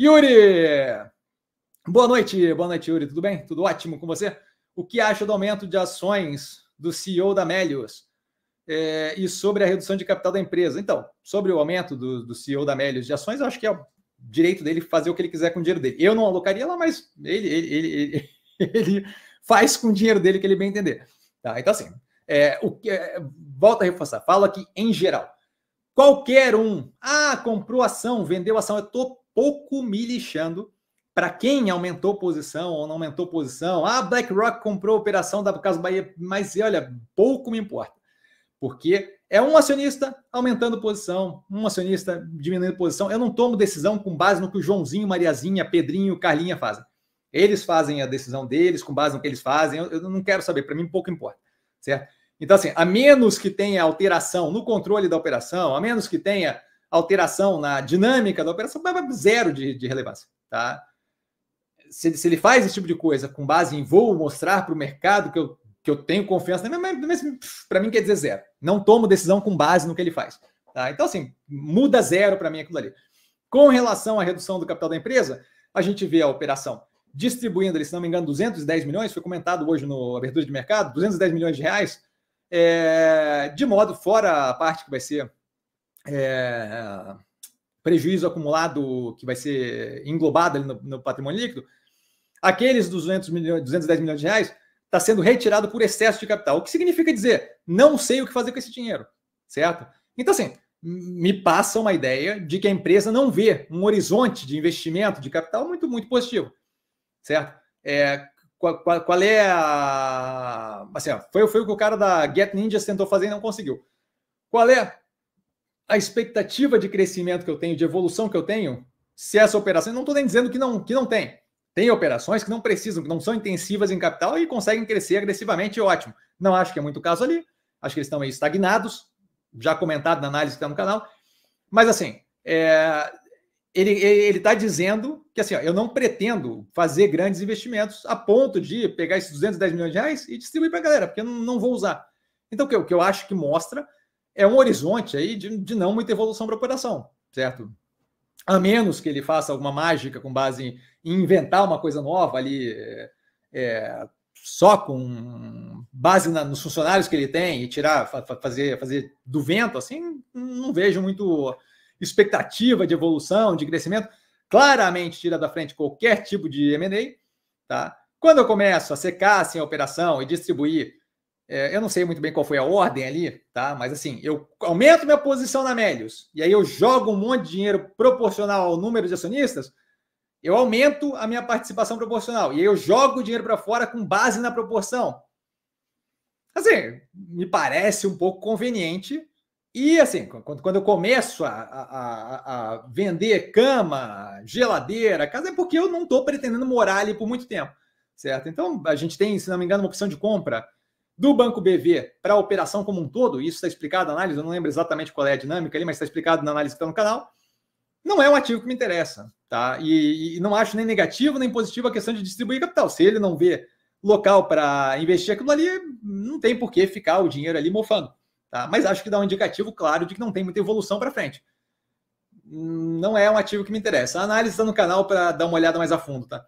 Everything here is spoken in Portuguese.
Yuri! Boa noite, boa noite, Yuri. Tudo bem? Tudo ótimo com você? O que acha do aumento de ações do CEO da Melius é, e sobre a redução de capital da empresa? Então, sobre o aumento do, do CEO da Melius de ações, eu acho que é o direito dele fazer o que ele quiser com o dinheiro dele. Eu não alocaria lá, mas ele, ele, ele, ele, faz com o dinheiro dele que ele bem entender. Tá? Então, assim, é, o, é, volta a reforçar, falo aqui em geral. Qualquer um, ah, comprou ação, vendeu ação, eu estou pouco me lixando para quem aumentou posição ou não aumentou posição. Ah, BlackRock comprou a operação da Casa Bahia, mas olha, pouco me importa. Porque é um acionista aumentando posição, um acionista diminuindo posição. Eu não tomo decisão com base no que o Joãozinho, Mariazinha, Pedrinho, Carlinha fazem. Eles fazem a decisão deles com base no que eles fazem. Eu, eu não quero saber, para mim pouco importa, certo? Então, assim, a menos que tenha alteração no controle da operação, a menos que tenha alteração na dinâmica da operação, zero de, de relevância, tá? Se, se, ele faz esse tipo de coisa com base em vou mostrar para o mercado que eu, que eu tenho confiança, para mim quer dizer zero. Não tomo decisão com base no que ele faz. Tá? Então, assim, muda zero para mim aquilo ali. Com relação à redução do capital da empresa, a gente vê a operação distribuindo, se não me engano, 210 milhões, foi comentado hoje no abertura de mercado, 210 milhões de reais, é, de modo fora a parte que vai ser é, prejuízo acumulado que vai ser englobado no, no, patrimônio líquido, aqueles 200 milhões, 210 milhões de reais está sendo retirado por excesso de capital. O que significa dizer, não sei o que fazer com esse dinheiro, certo? Então, assim, me passa uma ideia de que a empresa não vê um horizonte de investimento de capital muito, muito positivo, certo? É, qual, qual, qual, é a. Assim, foi, foi o que o cara da Get Ninjas tentou fazer e não conseguiu. Qual é a expectativa de crescimento que eu tenho, de evolução que eu tenho, se essa operação. Não estou nem dizendo que não, que não tem. Tem operações que não precisam, que não são intensivas em capital e conseguem crescer agressivamente, ótimo. Não acho que é muito caso ali. Acho que eles estão meio estagnados, já comentado na análise que está no canal. Mas assim, é, ele está dizendo que assim, ó, eu não pretendo fazer grandes investimentos a ponto de pegar esses 210 milhões de reais e distribuir para a galera, porque eu não, não vou usar. Então, o que, o que eu acho que mostra é um horizonte aí de, de não muita evolução para a operação, certo? A menos que ele faça alguma mágica com base em inventar uma coisa nova ali, é, é só com base na, nos funcionários que ele tem e tirar, fazer, fazer do vento, assim, não vejo muito expectativa de evolução, de crescimento. Claramente tira da frente qualquer tipo de M&A, tá? Quando eu começo a secar assim, a operação e distribuir é, eu não sei muito bem qual foi a ordem ali, tá? Mas assim, eu aumento minha posição na Melius e aí eu jogo um monte de dinheiro proporcional ao número de acionistas, eu aumento a minha participação proporcional e aí eu jogo o dinheiro para fora com base na proporção. Assim, me parece um pouco conveniente. E assim, quando, eu começo a, a, a vender cama, geladeira, casa, é porque eu não estou pretendendo morar ali por muito tempo, certo? Então, a gente tem, se não me engano, uma opção de compra do Banco BV para a operação como um todo, isso está explicado na análise, eu não lembro exatamente qual é a dinâmica ali, mas está explicado na análise que está no canal, não é um ativo que me interessa, tá? E, e, não acho nem negativo nem positivo a questão de distribuir capital. Se ele não vê local para investir aquilo ali, não tem por que ficar o dinheiro ali mofando, tá? Mas acho que dá um indicativo claro de que não tem muita evolução para frente. Não é um ativo que me interessa. A análise está no canal para dar uma olhada mais a fundo, tá?